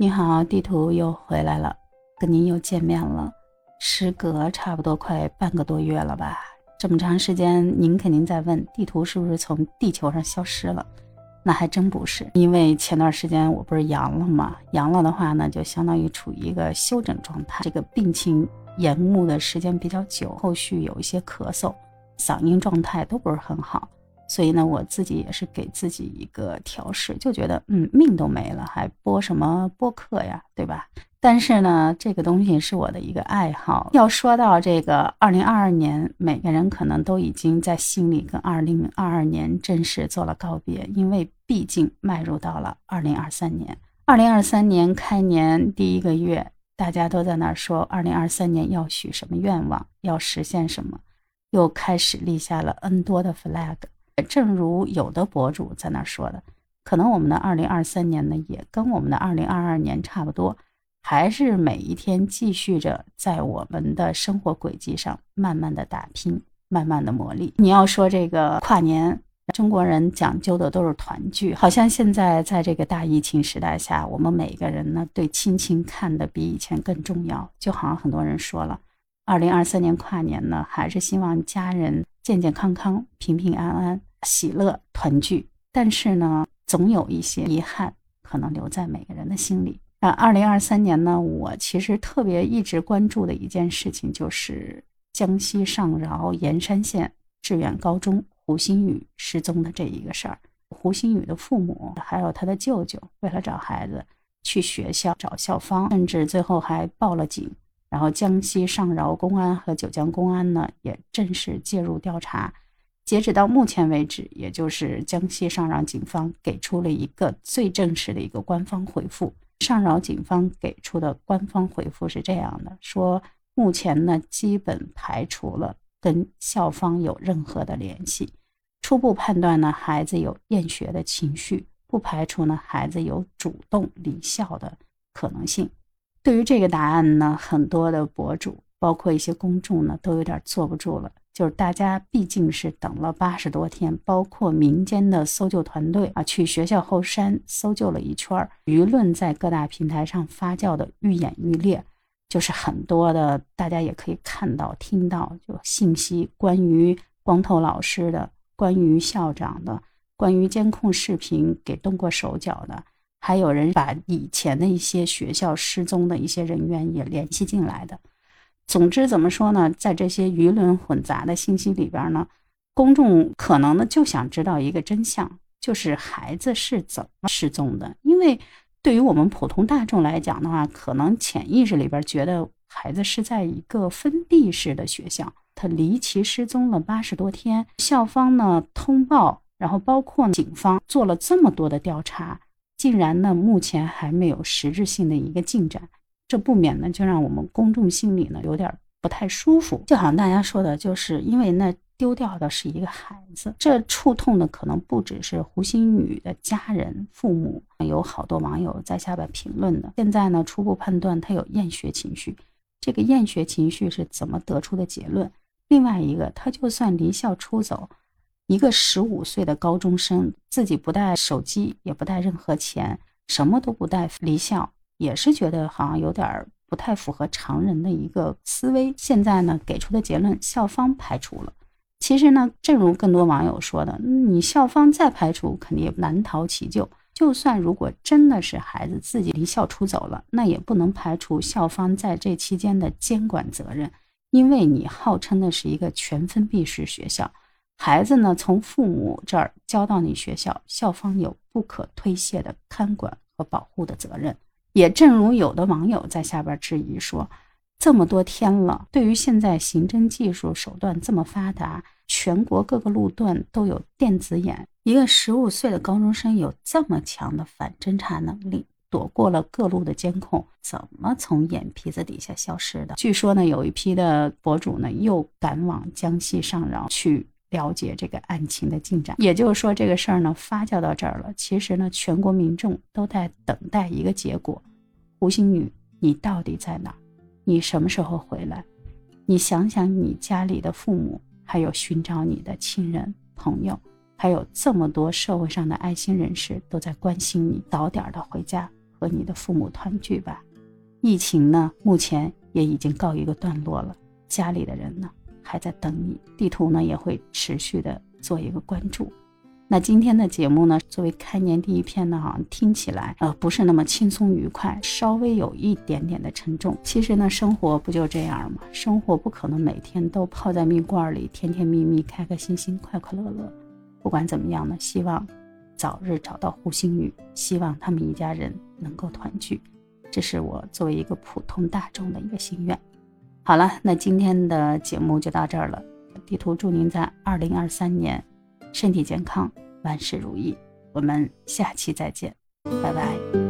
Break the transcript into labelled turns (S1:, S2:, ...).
S1: 你好，地图又回来了，跟您又见面了。时隔差不多快半个多月了吧？这么长时间，您肯定在问地图是不是从地球上消失了？那还真不是，因为前段时间我不是阳了吗？阳了的话呢，就相当于处于一个休整状态，这个病情延误的时间比较久，后续有一些咳嗽，嗓音状态都不是很好。所以呢，我自己也是给自己一个调试，就觉得，嗯，命都没了，还播什么播客呀，对吧？但是呢，这个东西是我的一个爱好。要说到这个二零二二年，每个人可能都已经在心里跟二零二二年正式做了告别，因为毕竟迈入到了二零二三年。二零二三年开年第一个月，大家都在那说，二零二三年要许什么愿望，要实现什么，又开始立下了 N 多的 flag。正如有的博主在那说的，可能我们的二零二三年呢，也跟我们的二零二二年差不多，还是每一天继续着在我们的生活轨迹上慢慢的打拼，慢慢的磨砺。你要说这个跨年，中国人讲究的都是团聚，好像现在在这个大疫情时代下，我们每个人呢对亲情看得比以前更重要。就好像很多人说了，二零二三年跨年呢，还是希望家人健健康康、平平安安。喜乐团聚，但是呢，总有一些遗憾可能留在每个人的心里。啊，二零二三年呢，我其实特别一直关注的一件事情，就是江西上饶盐山县致远高中胡新宇失踪的这一个事儿。胡新宇的父母还有他的舅舅，为了找孩子，去学校找校方，甚至最后还报了警。然后江西上饶公安和九江公安呢，也正式介入调查。截止到目前为止，也就是江西上饶警方给出了一个最正式的一个官方回复。上饶警方给出的官方回复是这样的：说目前呢，基本排除了跟校方有任何的联系。初步判断呢，孩子有厌学的情绪，不排除呢孩子有主动离校的可能性。对于这个答案呢，很多的博主，包括一些公众呢，都有点坐不住了。就是大家毕竟是等了八十多天，包括民间的搜救团队啊，去学校后山搜救了一圈，舆论在各大平台上发酵的愈演愈烈，就是很多的大家也可以看到、听到，就信息关于光头老师的、关于校长的、关于监控视频给动过手脚的，还有人把以前的一些学校失踪的一些人员也联系进来的。总之，怎么说呢？在这些舆论混杂的信息里边呢，公众可能呢就想知道一个真相，就是孩子是怎么失踪的。因为对于我们普通大众来讲的话，可能潜意识里边觉得孩子是在一个封闭式的学校，他离奇失踪了八十多天，校方呢通报，然后包括警方做了这么多的调查，竟然呢目前还没有实质性的一个进展。这不免呢，就让我们公众心里呢有点不太舒服。就好像大家说的，就是因为那丢掉的是一个孩子，这触痛的可能不只是胡鑫宇的家人、父母，有好多网友在下边评论的。现在呢，初步判断他有厌学情绪，这个厌学情绪是怎么得出的结论？另外一个，他就算离校出走，一个十五岁的高中生，自己不带手机，也不带任何钱，什么都不带离校。也是觉得好像有点不太符合常人的一个思维。现在呢，给出的结论，校方排除了。其实呢，正如更多网友说的，你校方再排除，肯定也难逃其咎。就算如果真的是孩子自己离校出走了，那也不能排除校方在这期间的监管责任。因为你号称的是一个全封闭式学校，孩子呢从父母这儿交到你学校，校方有不可推卸的看管和保护的责任。也正如有的网友在下边质疑说，这么多天了，对于现在刑侦技术手段这么发达，全国各个路段都有电子眼，一个十五岁的高中生有这么强的反侦查能力，躲过了各路的监控，怎么从眼皮子底下消失的？据说呢，有一批的博主呢又赶往江西上饶去。了解这个案情的进展，也就是说，这个事儿呢发酵到这儿了。其实呢，全国民众都在等待一个结果：胡星宇，你到底在哪？你什么时候回来？你想想，你家里的父母，还有寻找你的亲人朋友，还有这么多社会上的爱心人士都在关心你，早点的回家，和你的父母团聚吧。疫情呢，目前也已经告一个段落了，家里的人呢还在等你。地图呢也会持续的做一个关注。那今天的节目呢，作为开年第一篇呢，好像听起来呃不是那么轻松愉快，稍微有一点点的沉重。其实呢，生活不就这样吗？生活不可能每天都泡在蜜罐里，甜甜蜜蜜，开开心心，快快乐乐。不管怎么样呢，希望早日找到胡星宇，希望他们一家人能够团聚，这是我作为一个普通大众的一个心愿。好了，那今天的节目就到这儿了。地图祝您在二零二三年。身体健康，万事如意。我们下期再见，拜拜。